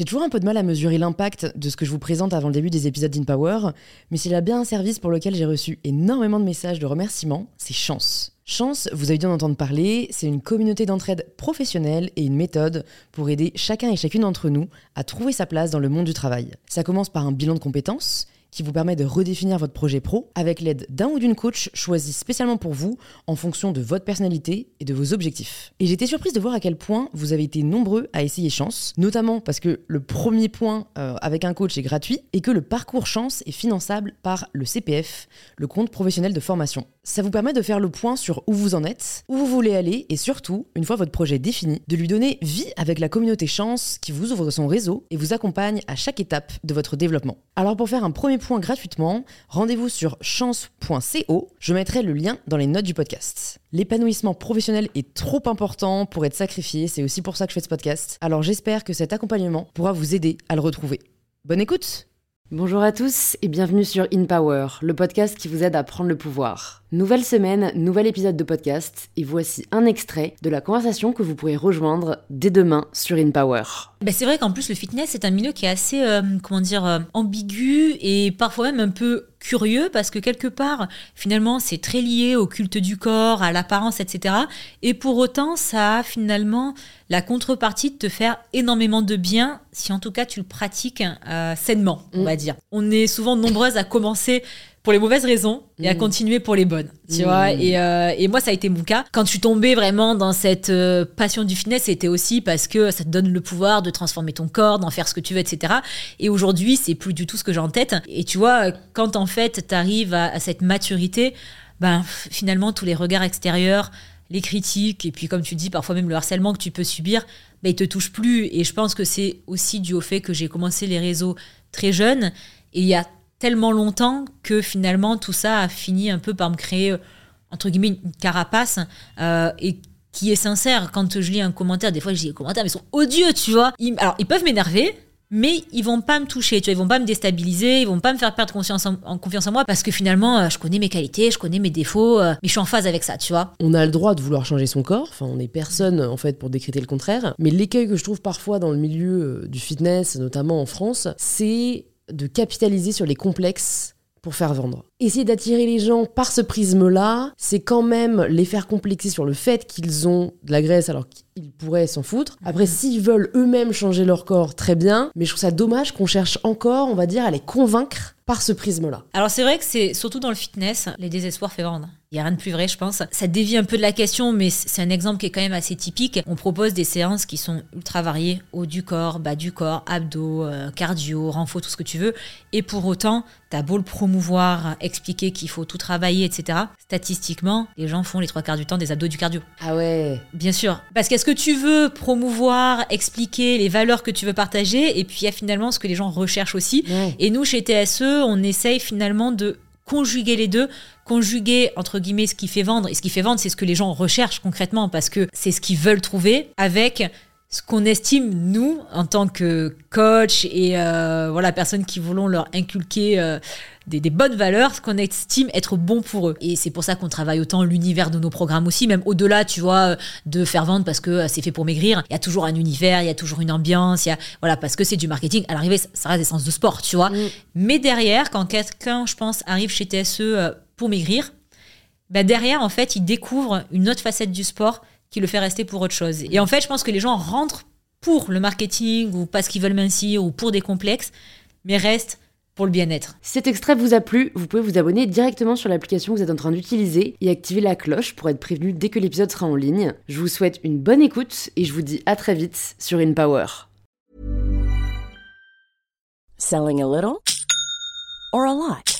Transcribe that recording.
J'ai toujours un peu de mal à mesurer l'impact de ce que je vous présente avant le début des épisodes d'InPower, mais s'il a bien un service pour lequel j'ai reçu énormément de messages de remerciements, c'est Chance. Chance, vous avez dû en entendre parler, c'est une communauté d'entraide professionnelle et une méthode pour aider chacun et chacune d'entre nous à trouver sa place dans le monde du travail. Ça commence par un bilan de compétences qui vous permet de redéfinir votre projet pro avec l'aide d'un ou d'une coach choisi spécialement pour vous en fonction de votre personnalité et de vos objectifs. Et j'étais surprise de voir à quel point vous avez été nombreux à essayer Chance, notamment parce que le premier point euh, avec un coach est gratuit et que le parcours Chance est finançable par le CPF, le compte professionnel de formation. Ça vous permet de faire le point sur où vous en êtes, où vous voulez aller et surtout, une fois votre projet défini, de lui donner vie avec la communauté Chance qui vous ouvre son réseau et vous accompagne à chaque étape de votre développement. Alors pour faire un premier point gratuitement, rendez-vous sur chance.co, je mettrai le lien dans les notes du podcast. L'épanouissement professionnel est trop important pour être sacrifié, c'est aussi pour ça que je fais ce podcast. Alors j'espère que cet accompagnement pourra vous aider à le retrouver. Bonne écoute Bonjour à tous et bienvenue sur In Power, le podcast qui vous aide à prendre le pouvoir. Nouvelle semaine, nouvel épisode de podcast et voici un extrait de la conversation que vous pourrez rejoindre dès demain sur In Power. Ben c'est vrai qu'en plus le fitness c'est un milieu qui est assez euh, comment dire euh, ambigu et parfois même un peu curieux parce que quelque part finalement c'est très lié au culte du corps, à l'apparence etc. Et pour autant ça a finalement la contrepartie de te faire énormément de bien si en tout cas tu le pratiques euh, sainement on mm. va dire. On est souvent nombreuses à commencer pour les mauvaises raisons et à mm. continuer pour les bonnes, tu vois. Mm. Et, euh, et, moi, ça a été mon cas. Quand je suis tombée vraiment dans cette euh, passion du fitness, c'était aussi parce que ça te donne le pouvoir de transformer ton corps, d'en faire ce que tu veux, etc. Et aujourd'hui, c'est plus du tout ce que j'ai en tête. Et tu vois, quand en fait, tu arrives à, cette maturité, ben finalement, tous les regards extérieurs, les critiques, et puis comme tu dis, parfois même le harcèlement que tu peux subir, ben, ils te touchent plus. Et je pense que c'est aussi dû au fait que j'ai commencé les réseaux très jeune. Et il y a tellement longtemps que finalement tout ça a fini un peu par me créer entre guillemets une carapace euh, et qui est sincère. Quand je lis un commentaire des fois je lis les commentaires mais ils sont odieux tu vois. Alors ils peuvent m'énerver mais ils vont pas me toucher, tu vois, ils vont pas me déstabiliser, ils vont pas me faire perdre confiance en, confiance en moi parce que finalement, euh, je connais mes qualités, je connais mes défauts, euh, mais je suis en phase avec ça, tu vois. On a le droit de vouloir changer son corps, enfin, on est personne en fait pour décréter le contraire, mais l'écueil que je trouve parfois dans le milieu du fitness, notamment en France, c'est de capitaliser sur les complexes pour faire vendre. Essayer d'attirer les gens par ce prisme-là, c'est quand même les faire complexer sur le fait qu'ils ont de la graisse alors qu'ils pourraient s'en foutre. Après, s'ils veulent eux-mêmes changer leur corps, très bien, mais je trouve ça dommage qu'on cherche encore, on va dire, à les convaincre par ce prisme-là. Alors c'est vrai que c'est surtout dans le fitness, les désespoirs fait vendre. Il n'y a rien de plus vrai, je pense. Ça dévie un peu de la question, mais c'est un exemple qui est quand même assez typique. On propose des séances qui sont ultra variées, haut du corps, bas du corps, abdos, euh, cardio, renfort, tout ce que tu veux. Et pour autant, t'as beau le promouvoir, expliquer qu'il faut tout travailler, etc. Statistiquement, les gens font les trois quarts du temps des abdos du cardio. Ah ouais Bien sûr. Parce qu'est-ce que tu veux promouvoir, expliquer les valeurs que tu veux partager, et puis il y a finalement ce que les gens recherchent aussi. Et nous, chez TSE, on essaye finalement de conjuguer les deux, conjuguer entre guillemets ce qui fait vendre. Et ce qui fait vendre, c'est ce que les gens recherchent concrètement parce que c'est ce qu'ils veulent trouver avec ce qu'on estime, nous, en tant que coach et euh, voilà, personnes qui voulons leur inculquer euh, des, bonnes valeurs, ce qu'on estime être bon pour eux. Et c'est pour ça qu'on travaille autant l'univers de nos programmes aussi, même au-delà, tu vois, de faire vendre parce que c'est fait pour maigrir. Il y a toujours un univers, il y a toujours une ambiance, il y a, voilà, parce que c'est du marketing. À l'arrivée, ça reste des sens de sport, tu vois. Mm. Mais derrière, quand quelqu'un, je pense, arrive chez TSE euh, pour maigrir, bah derrière, en fait, il découvre une autre facette du sport qui le fait rester pour autre chose. Et en fait, je pense que les gens rentrent pour le marketing ou parce qu'ils veulent mincir ou pour des complexes, mais restent pour le bien-être. Si cet extrait vous a plu, vous pouvez vous abonner directement sur l'application que vous êtes en train d'utiliser et activer la cloche pour être prévenu dès que l'épisode sera en ligne. Je vous souhaite une bonne écoute et je vous dis à très vite sur InPower. Selling a little or a lot?